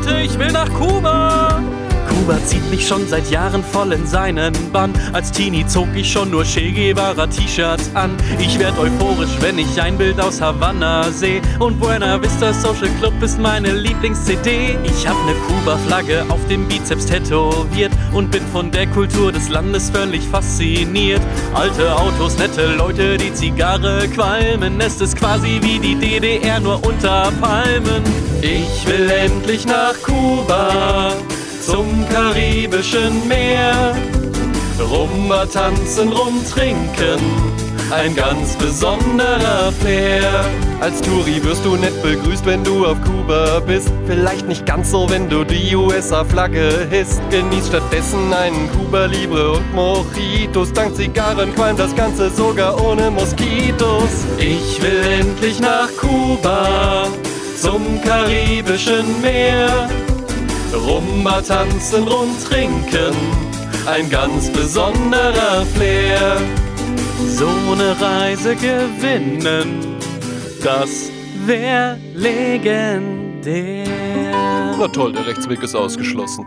Leute, ich will nach Kuba. Kuba zieht mich schon seit Jahren voll in seinen Bann. Als Teenie zog ich schon nur Che Guevara T-Shirts an. Ich werd euphorisch, wenn ich ein Bild aus Havanna seh. Und Buena Vista Social Club ist meine Lieblings-CD. Ich hab ne Kuba-Flagge auf dem Bizeps tätowiert und bin von der Kultur des Landes völlig fasziniert. Alte Autos, nette Leute, die Zigarre qualmen. Es ist quasi wie die DDR, nur unter Palmen. Ich will endlich nach Kuba karibischen Meer. Rumba tanzen, rumtrinken, ein ganz besonderer Flair. Als Touri wirst du nett begrüßt, wenn du auf Kuba bist. Vielleicht nicht ganz so, wenn du die USA-Flagge hisst. Genieß stattdessen einen Kuba Libre und Mojitos. Dank Zigarren qualmt das Ganze sogar ohne Moskitos. Ich will endlich nach Kuba zum karibischen Meer. Rumba tanzen, rumtrinken, ein ganz besonderer Flair. So eine Reise gewinnen, das wär legendär. Na toll, der Rechtsweg ist ausgeschlossen.